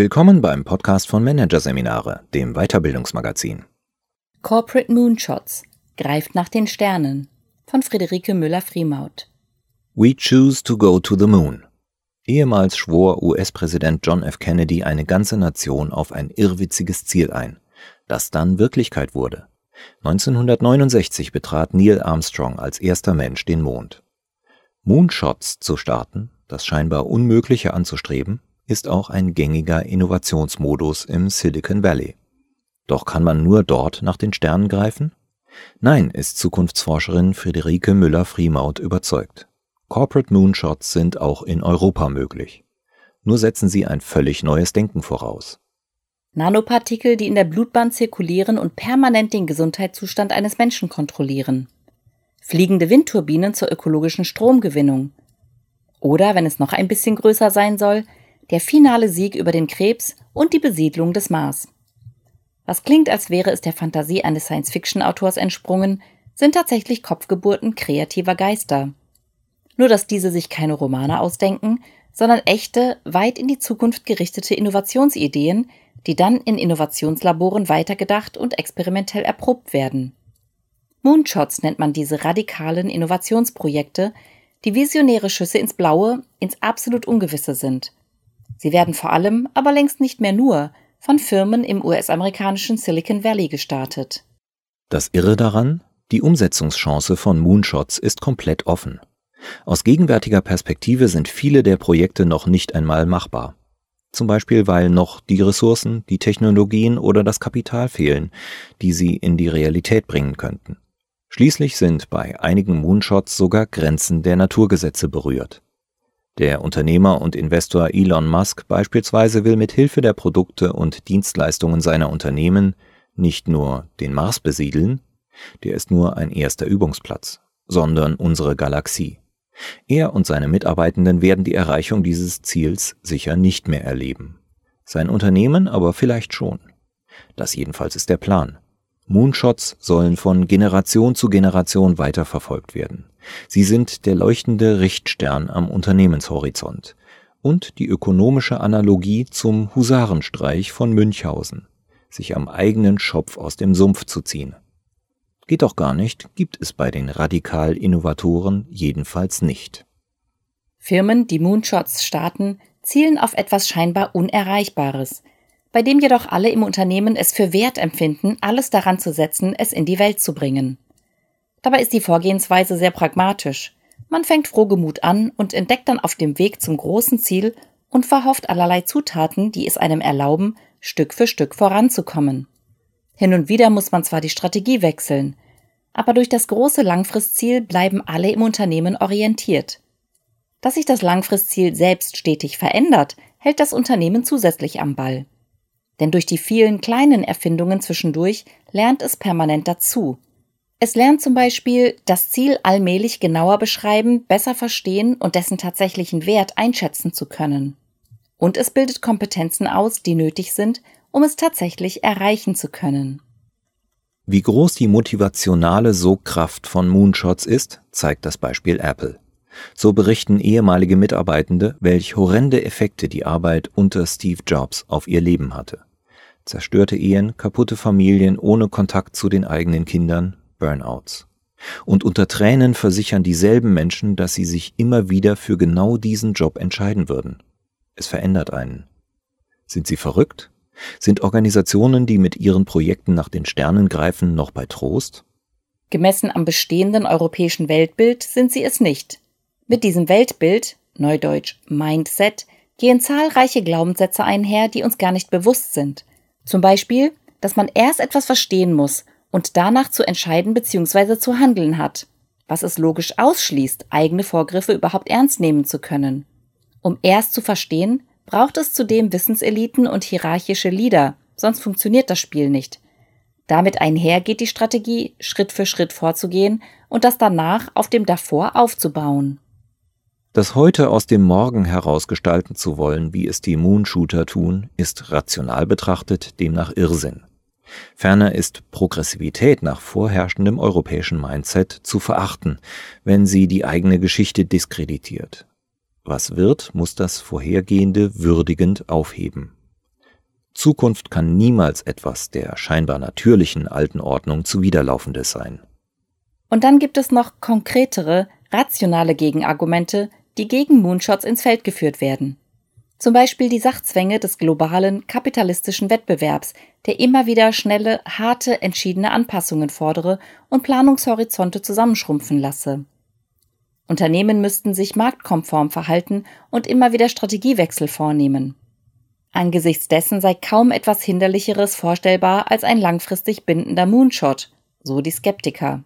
Willkommen beim Podcast von Managerseminare, dem Weiterbildungsmagazin. Corporate Moonshots greift nach den Sternen von Friederike Müller-Friemaut. We choose to go to the moon. Ehemals schwor US-Präsident John F. Kennedy eine ganze Nation auf ein irrwitziges Ziel ein, das dann Wirklichkeit wurde. 1969 betrat Neil Armstrong als erster Mensch den Mond. Moonshots zu starten, das scheinbar Unmögliche anzustreben, ist auch ein gängiger Innovationsmodus im Silicon Valley. Doch kann man nur dort nach den Sternen greifen? Nein, ist Zukunftsforscherin Friederike Müller-Friemaut überzeugt. Corporate Moonshots sind auch in Europa möglich. Nur setzen sie ein völlig neues Denken voraus. Nanopartikel, die in der Blutbahn zirkulieren und permanent den Gesundheitszustand eines Menschen kontrollieren. Fliegende Windturbinen zur ökologischen Stromgewinnung. Oder, wenn es noch ein bisschen größer sein soll, der finale Sieg über den Krebs und die Besiedlung des Mars. Was klingt, als wäre es der Fantasie eines Science-Fiction-Autors entsprungen, sind tatsächlich Kopfgeburten kreativer Geister. Nur dass diese sich keine Romane ausdenken, sondern echte, weit in die Zukunft gerichtete Innovationsideen, die dann in Innovationslaboren weitergedacht und experimentell erprobt werden. Moonshots nennt man diese radikalen Innovationsprojekte, die visionäre Schüsse ins Blaue, ins absolut Ungewisse sind – Sie werden vor allem, aber längst nicht mehr nur, von Firmen im US-amerikanischen Silicon Valley gestartet. Das Irre daran, die Umsetzungschance von Moonshots ist komplett offen. Aus gegenwärtiger Perspektive sind viele der Projekte noch nicht einmal machbar. Zum Beispiel, weil noch die Ressourcen, die Technologien oder das Kapital fehlen, die sie in die Realität bringen könnten. Schließlich sind bei einigen Moonshots sogar Grenzen der Naturgesetze berührt. Der Unternehmer und Investor Elon Musk beispielsweise will mit Hilfe der Produkte und Dienstleistungen seiner Unternehmen nicht nur den Mars besiedeln, der ist nur ein erster Übungsplatz, sondern unsere Galaxie. Er und seine Mitarbeitenden werden die Erreichung dieses Ziels sicher nicht mehr erleben. Sein Unternehmen aber vielleicht schon. Das jedenfalls ist der Plan. Moonshots sollen von Generation zu Generation weiterverfolgt werden. Sie sind der leuchtende Richtstern am Unternehmenshorizont und die ökonomische Analogie zum Husarenstreich von Münchhausen, sich am eigenen Schopf aus dem Sumpf zu ziehen. Geht doch gar nicht, gibt es bei den Radikal-Innovatoren jedenfalls nicht. Firmen, die Moonshots starten, zielen auf etwas scheinbar Unerreichbares, bei dem jedoch alle im Unternehmen es für wert empfinden, alles daran zu setzen, es in die Welt zu bringen. Dabei ist die Vorgehensweise sehr pragmatisch. Man fängt frohgemut an und entdeckt dann auf dem Weg zum großen Ziel und verhofft allerlei Zutaten, die es einem erlauben, Stück für Stück voranzukommen. Hin und wieder muss man zwar die Strategie wechseln, aber durch das große Langfristziel bleiben alle im Unternehmen orientiert. Dass sich das Langfristziel selbst stetig verändert, hält das Unternehmen zusätzlich am Ball. Denn durch die vielen kleinen Erfindungen zwischendurch lernt es permanent dazu es lernt zum Beispiel das Ziel allmählich genauer beschreiben, besser verstehen und dessen tatsächlichen Wert einschätzen zu können. Und es bildet Kompetenzen aus, die nötig sind, um es tatsächlich erreichen zu können. Wie groß die motivationale Sogkraft von Moonshots ist, zeigt das Beispiel Apple. So berichten ehemalige Mitarbeitende, welch horrende Effekte die Arbeit unter Steve Jobs auf ihr Leben hatte. Zerstörte Ehen, kaputte Familien ohne Kontakt zu den eigenen Kindern, Burnouts. Und unter Tränen versichern dieselben Menschen, dass sie sich immer wieder für genau diesen Job entscheiden würden. Es verändert einen. Sind sie verrückt? Sind Organisationen, die mit ihren Projekten nach den Sternen greifen, noch bei Trost? Gemessen am bestehenden europäischen Weltbild sind sie es nicht. Mit diesem Weltbild, neudeutsch Mindset, gehen zahlreiche Glaubenssätze einher, die uns gar nicht bewusst sind. Zum Beispiel, dass man erst etwas verstehen muss, und danach zu entscheiden bzw. zu handeln hat, was es logisch ausschließt, eigene Vorgriffe überhaupt ernst nehmen zu können. Um erst zu verstehen, braucht es zudem Wissenseliten und hierarchische Leader, sonst funktioniert das Spiel nicht. Damit einher geht die Strategie, Schritt für Schritt vorzugehen und das danach auf dem davor aufzubauen. Das heute aus dem Morgen heraus gestalten zu wollen, wie es die Moonshooter tun, ist rational betrachtet demnach Irrsinn. Ferner ist Progressivität nach vorherrschendem europäischen Mindset zu verachten, wenn sie die eigene Geschichte diskreditiert. Was wird, muss das Vorhergehende würdigend aufheben. Zukunft kann niemals etwas der scheinbar natürlichen alten Ordnung zuwiderlaufendes sein. Und dann gibt es noch konkretere, rationale Gegenargumente, die gegen Moonshots ins Feld geführt werden. Zum Beispiel die Sachzwänge des globalen kapitalistischen Wettbewerbs, der immer wieder schnelle, harte, entschiedene Anpassungen fordere und Planungshorizonte zusammenschrumpfen lasse. Unternehmen müssten sich marktkonform verhalten und immer wieder Strategiewechsel vornehmen. Angesichts dessen sei kaum etwas Hinderlicheres vorstellbar als ein langfristig bindender Moonshot, so die Skeptiker.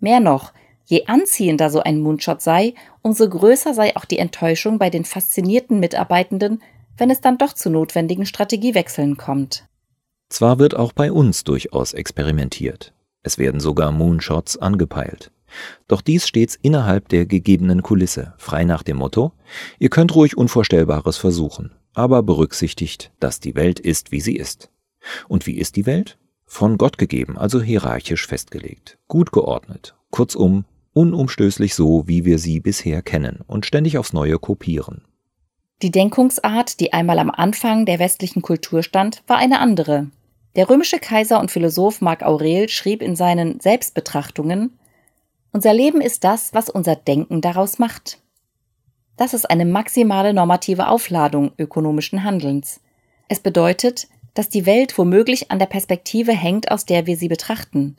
Mehr noch, je anziehender so ein Moonshot sei, umso größer sei auch die Enttäuschung bei den faszinierten Mitarbeitenden, wenn es dann doch zu notwendigen Strategiewechseln kommt. Zwar wird auch bei uns durchaus experimentiert. Es werden sogar Moonshots angepeilt. Doch dies stets innerhalb der gegebenen Kulisse, frei nach dem Motto, ihr könnt ruhig Unvorstellbares versuchen, aber berücksichtigt, dass die Welt ist, wie sie ist. Und wie ist die Welt? Von Gott gegeben, also hierarchisch festgelegt, gut geordnet, kurzum unumstößlich so, wie wir sie bisher kennen und ständig aufs Neue kopieren. Die Denkungsart, die einmal am Anfang der westlichen Kultur stand, war eine andere. Der römische Kaiser und Philosoph Marc Aurel schrieb in seinen Selbstbetrachtungen Unser Leben ist das, was unser Denken daraus macht. Das ist eine maximale normative Aufladung ökonomischen Handelns. Es bedeutet, dass die Welt womöglich an der Perspektive hängt, aus der wir sie betrachten.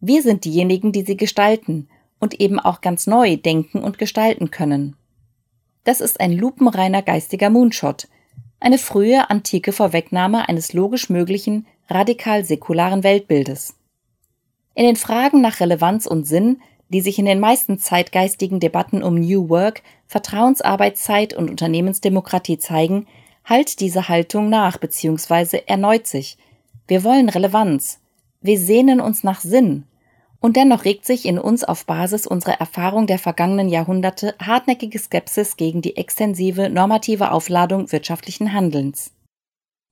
Wir sind diejenigen, die sie gestalten und eben auch ganz neu denken und gestalten können. Das ist ein lupenreiner geistiger Moonshot, eine frühe antike Vorwegnahme eines logisch möglichen, radikal säkularen Weltbildes. In den Fragen nach Relevanz und Sinn die sich in den meisten zeitgeistigen Debatten um New Work, Vertrauensarbeitszeit und Unternehmensdemokratie zeigen, halt diese Haltung nach bzw. erneut sich. Wir wollen Relevanz. Wir sehnen uns nach Sinn. Und dennoch regt sich in uns auf Basis unserer Erfahrung der vergangenen Jahrhunderte hartnäckige Skepsis gegen die extensive normative Aufladung wirtschaftlichen Handelns.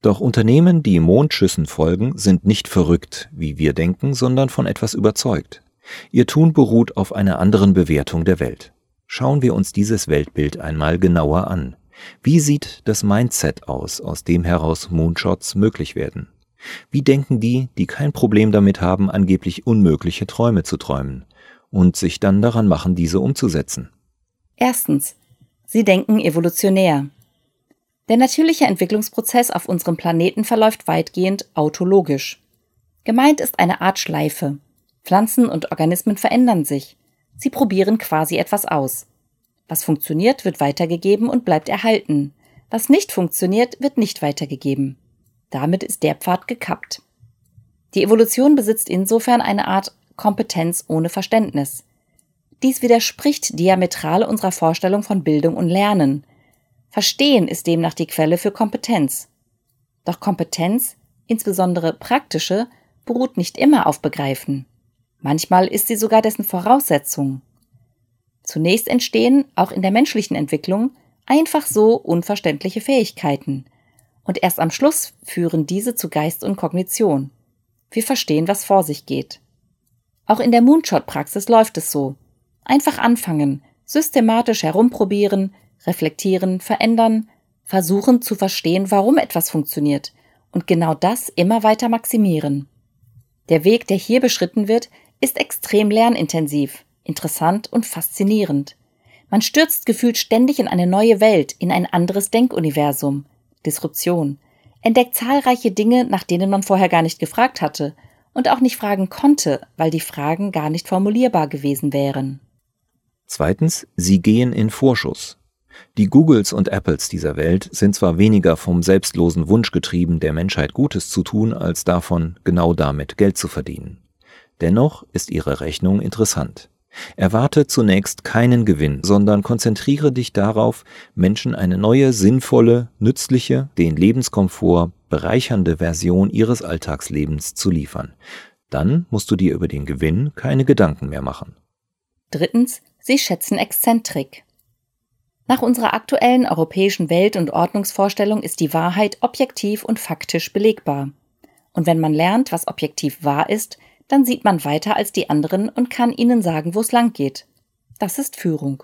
Doch Unternehmen, die Mondschüssen folgen, sind nicht verrückt, wie wir denken, sondern von etwas überzeugt. Ihr Tun beruht auf einer anderen Bewertung der Welt. Schauen wir uns dieses Weltbild einmal genauer an. Wie sieht das Mindset aus, aus dem heraus Moonshots möglich werden? Wie denken die, die kein Problem damit haben, angeblich unmögliche Träume zu träumen und sich dann daran machen, diese umzusetzen? Erstens. Sie denken evolutionär. Der natürliche Entwicklungsprozess auf unserem Planeten verläuft weitgehend autologisch. Gemeint ist eine Art Schleife. Pflanzen und Organismen verändern sich. Sie probieren quasi etwas aus. Was funktioniert, wird weitergegeben und bleibt erhalten. Was nicht funktioniert, wird nicht weitergegeben. Damit ist der Pfad gekappt. Die Evolution besitzt insofern eine Art Kompetenz ohne Verständnis. Dies widerspricht diametral unserer Vorstellung von Bildung und Lernen. Verstehen ist demnach die Quelle für Kompetenz. Doch Kompetenz, insbesondere praktische, beruht nicht immer auf Begreifen. Manchmal ist sie sogar dessen Voraussetzung. Zunächst entstehen, auch in der menschlichen Entwicklung, einfach so unverständliche Fähigkeiten. Und erst am Schluss führen diese zu Geist und Kognition. Wir verstehen, was vor sich geht. Auch in der Moonshot-Praxis läuft es so. Einfach anfangen, systematisch herumprobieren, reflektieren, verändern, versuchen zu verstehen, warum etwas funktioniert und genau das immer weiter maximieren. Der Weg, der hier beschritten wird, ist extrem lernintensiv, interessant und faszinierend. Man stürzt gefühlt ständig in eine neue Welt, in ein anderes Denkuniversum. Disruption. Entdeckt zahlreiche Dinge, nach denen man vorher gar nicht gefragt hatte und auch nicht fragen konnte, weil die Fragen gar nicht formulierbar gewesen wären. Zweitens, sie gehen in Vorschuss. Die Googles und Apples dieser Welt sind zwar weniger vom selbstlosen Wunsch getrieben, der Menschheit Gutes zu tun, als davon, genau damit Geld zu verdienen. Dennoch ist ihre Rechnung interessant. Erwarte zunächst keinen Gewinn, sondern konzentriere dich darauf, Menschen eine neue, sinnvolle, nützliche, den Lebenskomfort bereichernde Version ihres Alltagslebens zu liefern. Dann musst du dir über den Gewinn keine Gedanken mehr machen. Drittens, sie schätzen Exzentrik. Nach unserer aktuellen europäischen Welt- und Ordnungsvorstellung ist die Wahrheit objektiv und faktisch belegbar. Und wenn man lernt, was objektiv wahr ist, dann sieht man weiter als die anderen und kann ihnen sagen, wo es lang geht. Das ist Führung.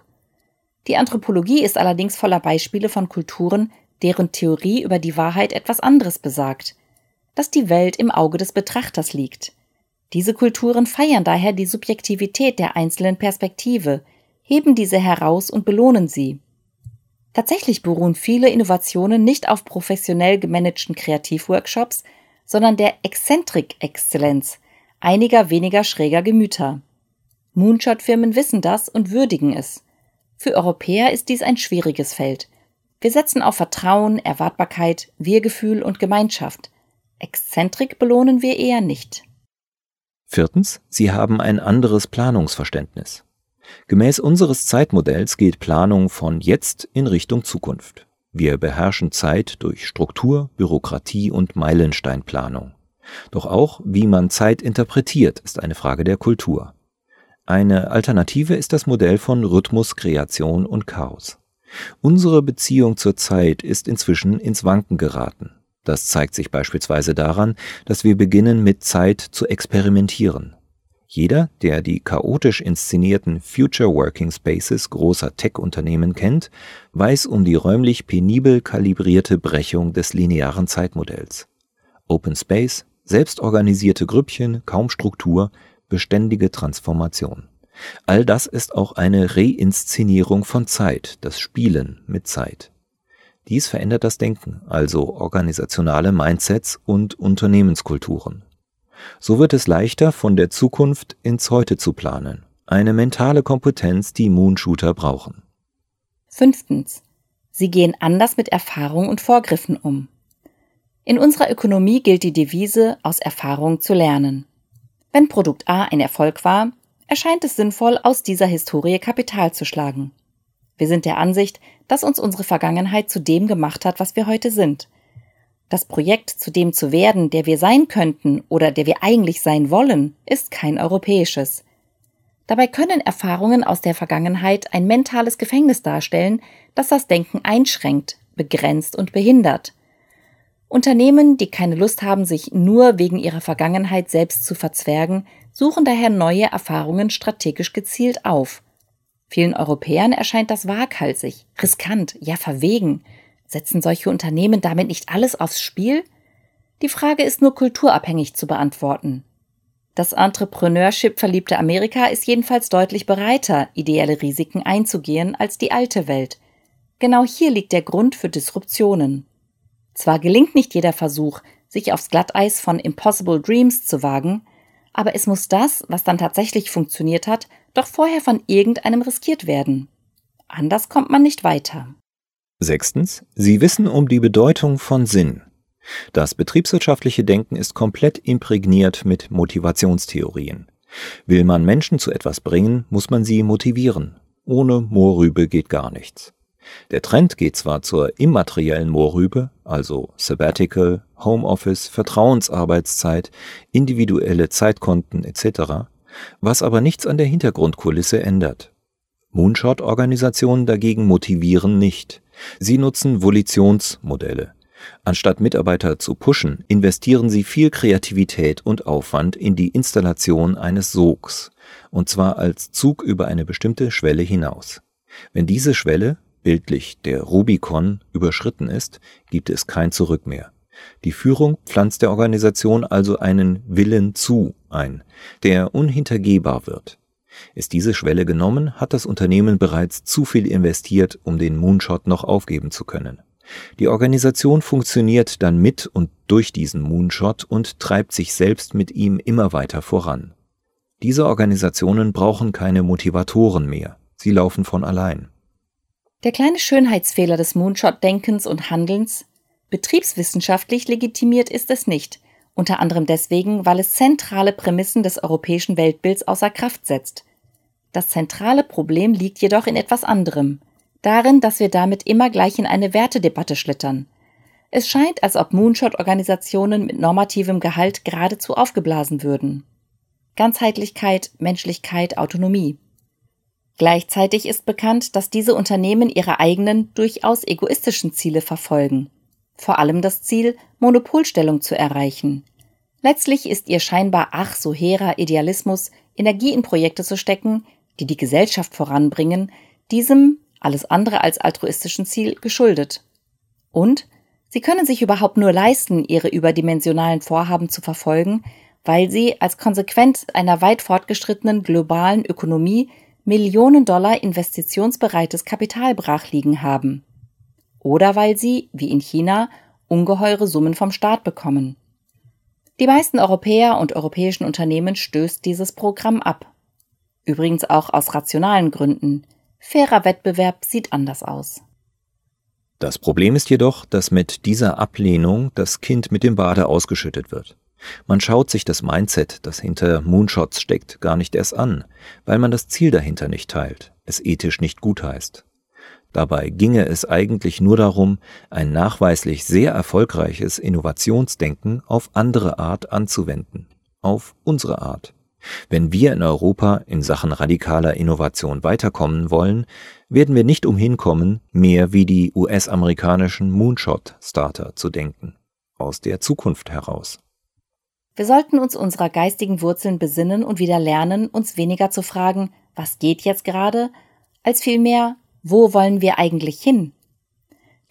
Die Anthropologie ist allerdings voller Beispiele von Kulturen, deren Theorie über die Wahrheit etwas anderes besagt, dass die Welt im Auge des Betrachters liegt. Diese Kulturen feiern daher die Subjektivität der einzelnen Perspektive, heben diese heraus und belohnen sie. Tatsächlich beruhen viele Innovationen nicht auf professionell gemanagten Kreativworkshops, sondern der Exzentrik-Exzellenz einiger weniger schräger Gemüter. Moonshot-Firmen wissen das und würdigen es. Für Europäer ist dies ein schwieriges Feld. Wir setzen auf Vertrauen, Erwartbarkeit, Wir-Gefühl und Gemeinschaft. Exzentrik belohnen wir eher nicht. Viertens, sie haben ein anderes Planungsverständnis. Gemäß unseres Zeitmodells geht Planung von jetzt in Richtung Zukunft. Wir beherrschen Zeit durch Struktur, Bürokratie und Meilensteinplanung. Doch auch, wie man Zeit interpretiert, ist eine Frage der Kultur. Eine Alternative ist das Modell von Rhythmus, Kreation und Chaos. Unsere Beziehung zur Zeit ist inzwischen ins Wanken geraten. Das zeigt sich beispielsweise daran, dass wir beginnen mit Zeit zu experimentieren. Jeder, der die chaotisch inszenierten Future Working Spaces großer Tech-Unternehmen kennt, weiß um die räumlich penibel kalibrierte Brechung des linearen Zeitmodells. Open Space, selbstorganisierte Grüppchen, kaum Struktur, beständige Transformation. All das ist auch eine Reinszenierung von Zeit, das Spielen mit Zeit. Dies verändert das Denken, also organisationale Mindsets und Unternehmenskulturen. So wird es leichter, von der Zukunft ins Heute zu planen. Eine mentale Kompetenz, die Moonshooter brauchen. Fünftens. Sie gehen anders mit Erfahrung und Vorgriffen um. In unserer Ökonomie gilt die Devise, aus Erfahrung zu lernen. Wenn Produkt A ein Erfolg war, erscheint es sinnvoll, aus dieser Historie Kapital zu schlagen. Wir sind der Ansicht, dass uns unsere Vergangenheit zu dem gemacht hat, was wir heute sind – das Projekt, zu dem zu werden, der wir sein könnten oder der wir eigentlich sein wollen, ist kein europäisches. Dabei können Erfahrungen aus der Vergangenheit ein mentales Gefängnis darstellen, das das Denken einschränkt, begrenzt und behindert. Unternehmen, die keine Lust haben, sich nur wegen ihrer Vergangenheit selbst zu verzwergen, suchen daher neue Erfahrungen strategisch gezielt auf. Vielen Europäern erscheint das waghalsig, riskant, ja verwegen, Setzen solche Unternehmen damit nicht alles aufs Spiel? Die Frage ist nur kulturabhängig zu beantworten. Das Entrepreneurship verliebte Amerika ist jedenfalls deutlich bereiter, ideelle Risiken einzugehen als die alte Welt. Genau hier liegt der Grund für Disruptionen. Zwar gelingt nicht jeder Versuch, sich aufs Glatteis von Impossible Dreams zu wagen, aber es muss das, was dann tatsächlich funktioniert hat, doch vorher von irgendeinem riskiert werden. Anders kommt man nicht weiter. Sechstens, Sie wissen um die Bedeutung von Sinn. Das betriebswirtschaftliche Denken ist komplett imprägniert mit Motivationstheorien. Will man Menschen zu etwas bringen, muss man sie motivieren. Ohne Moorrübe geht gar nichts. Der Trend geht zwar zur immateriellen Moorrübe, also Sabbatical, Homeoffice, Vertrauensarbeitszeit, individuelle Zeitkonten etc., was aber nichts an der Hintergrundkulisse ändert. Moonshot-Organisationen dagegen motivieren nicht. Sie nutzen Volitionsmodelle. Anstatt Mitarbeiter zu pushen, investieren sie viel Kreativität und Aufwand in die Installation eines Sogs, und zwar als Zug über eine bestimmte Schwelle hinaus. Wenn diese Schwelle, bildlich der Rubikon, überschritten ist, gibt es kein Zurück mehr. Die Führung pflanzt der Organisation also einen Willen zu ein, der unhintergehbar wird. Ist diese Schwelle genommen, hat das Unternehmen bereits zu viel investiert, um den Moonshot noch aufgeben zu können. Die Organisation funktioniert dann mit und durch diesen Moonshot und treibt sich selbst mit ihm immer weiter voran. Diese Organisationen brauchen keine Motivatoren mehr, sie laufen von allein. Der kleine Schönheitsfehler des Moonshot-Denkens und Handelns Betriebswissenschaftlich legitimiert ist es nicht, unter anderem deswegen, weil es zentrale Prämissen des europäischen Weltbilds außer Kraft setzt. Das zentrale Problem liegt jedoch in etwas anderem, darin, dass wir damit immer gleich in eine Wertedebatte schlittern. Es scheint, als ob Moonshot-Organisationen mit normativem Gehalt geradezu aufgeblasen würden. Ganzheitlichkeit, Menschlichkeit, Autonomie. Gleichzeitig ist bekannt, dass diese Unternehmen ihre eigenen, durchaus egoistischen Ziele verfolgen. Vor allem das Ziel, Monopolstellung zu erreichen. Letztlich ist ihr scheinbar ach so hehrer Idealismus, Energie in Projekte zu stecken, die die Gesellschaft voranbringen, diesem alles andere als altruistischen Ziel geschuldet. Und sie können sich überhaupt nur leisten, ihre überdimensionalen Vorhaben zu verfolgen, weil sie als Konsequenz einer weit fortgeschrittenen globalen Ökonomie Millionen Dollar investitionsbereites Kapital brach liegen haben. Oder weil sie, wie in China, ungeheure Summen vom Staat bekommen. Die meisten Europäer und europäischen Unternehmen stößt dieses Programm ab. Übrigens auch aus rationalen Gründen. Fairer Wettbewerb sieht anders aus. Das Problem ist jedoch, dass mit dieser Ablehnung das Kind mit dem Bade ausgeschüttet wird. Man schaut sich das Mindset, das hinter Moonshots steckt, gar nicht erst an, weil man das Ziel dahinter nicht teilt, es ethisch nicht gutheißt. Dabei ginge es eigentlich nur darum, ein nachweislich sehr erfolgreiches Innovationsdenken auf andere Art anzuwenden, auf unsere Art. Wenn wir in Europa in Sachen radikaler Innovation weiterkommen wollen, werden wir nicht umhin kommen, mehr wie die US-amerikanischen Moonshot-Starter zu denken, aus der Zukunft heraus. Wir sollten uns unserer geistigen Wurzeln besinnen und wieder lernen, uns weniger zu fragen, was geht jetzt gerade, als vielmehr, wo wollen wir eigentlich hin?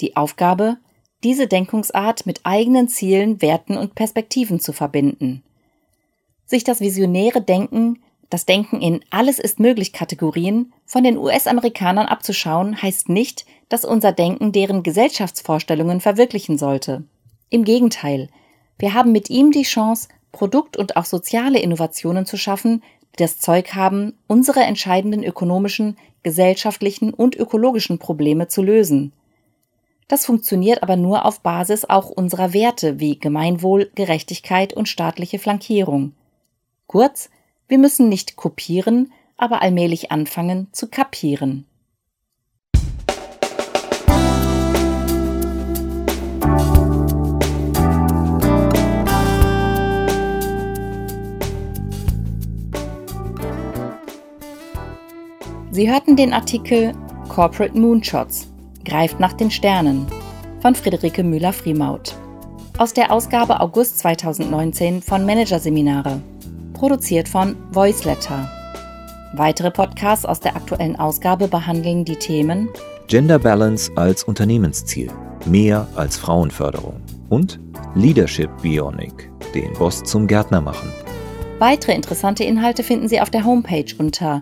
Die Aufgabe, diese Denkungsart mit eigenen Zielen, Werten und Perspektiven zu verbinden. Sich das visionäre Denken, das Denken in Alles ist möglich Kategorien von den US-Amerikanern abzuschauen, heißt nicht, dass unser Denken deren Gesellschaftsvorstellungen verwirklichen sollte. Im Gegenteil, wir haben mit ihm die Chance, Produkt- und auch soziale Innovationen zu schaffen, die das Zeug haben, unsere entscheidenden ökonomischen, gesellschaftlichen und ökologischen Probleme zu lösen. Das funktioniert aber nur auf Basis auch unserer Werte wie Gemeinwohl, Gerechtigkeit und staatliche Flankierung. Kurz, wir müssen nicht kopieren, aber allmählich anfangen zu kapieren. Sie hörten den Artikel Corporate Moonshots greift nach den Sternen von Friederike Müller-Friemaut aus der Ausgabe August 2019 von Managerseminare, produziert von Voiceletter. Weitere Podcasts aus der aktuellen Ausgabe behandeln die Themen Gender Balance als Unternehmensziel, mehr als Frauenförderung und Leadership Bionic, den Boss zum Gärtner machen. Weitere interessante Inhalte finden Sie auf der Homepage unter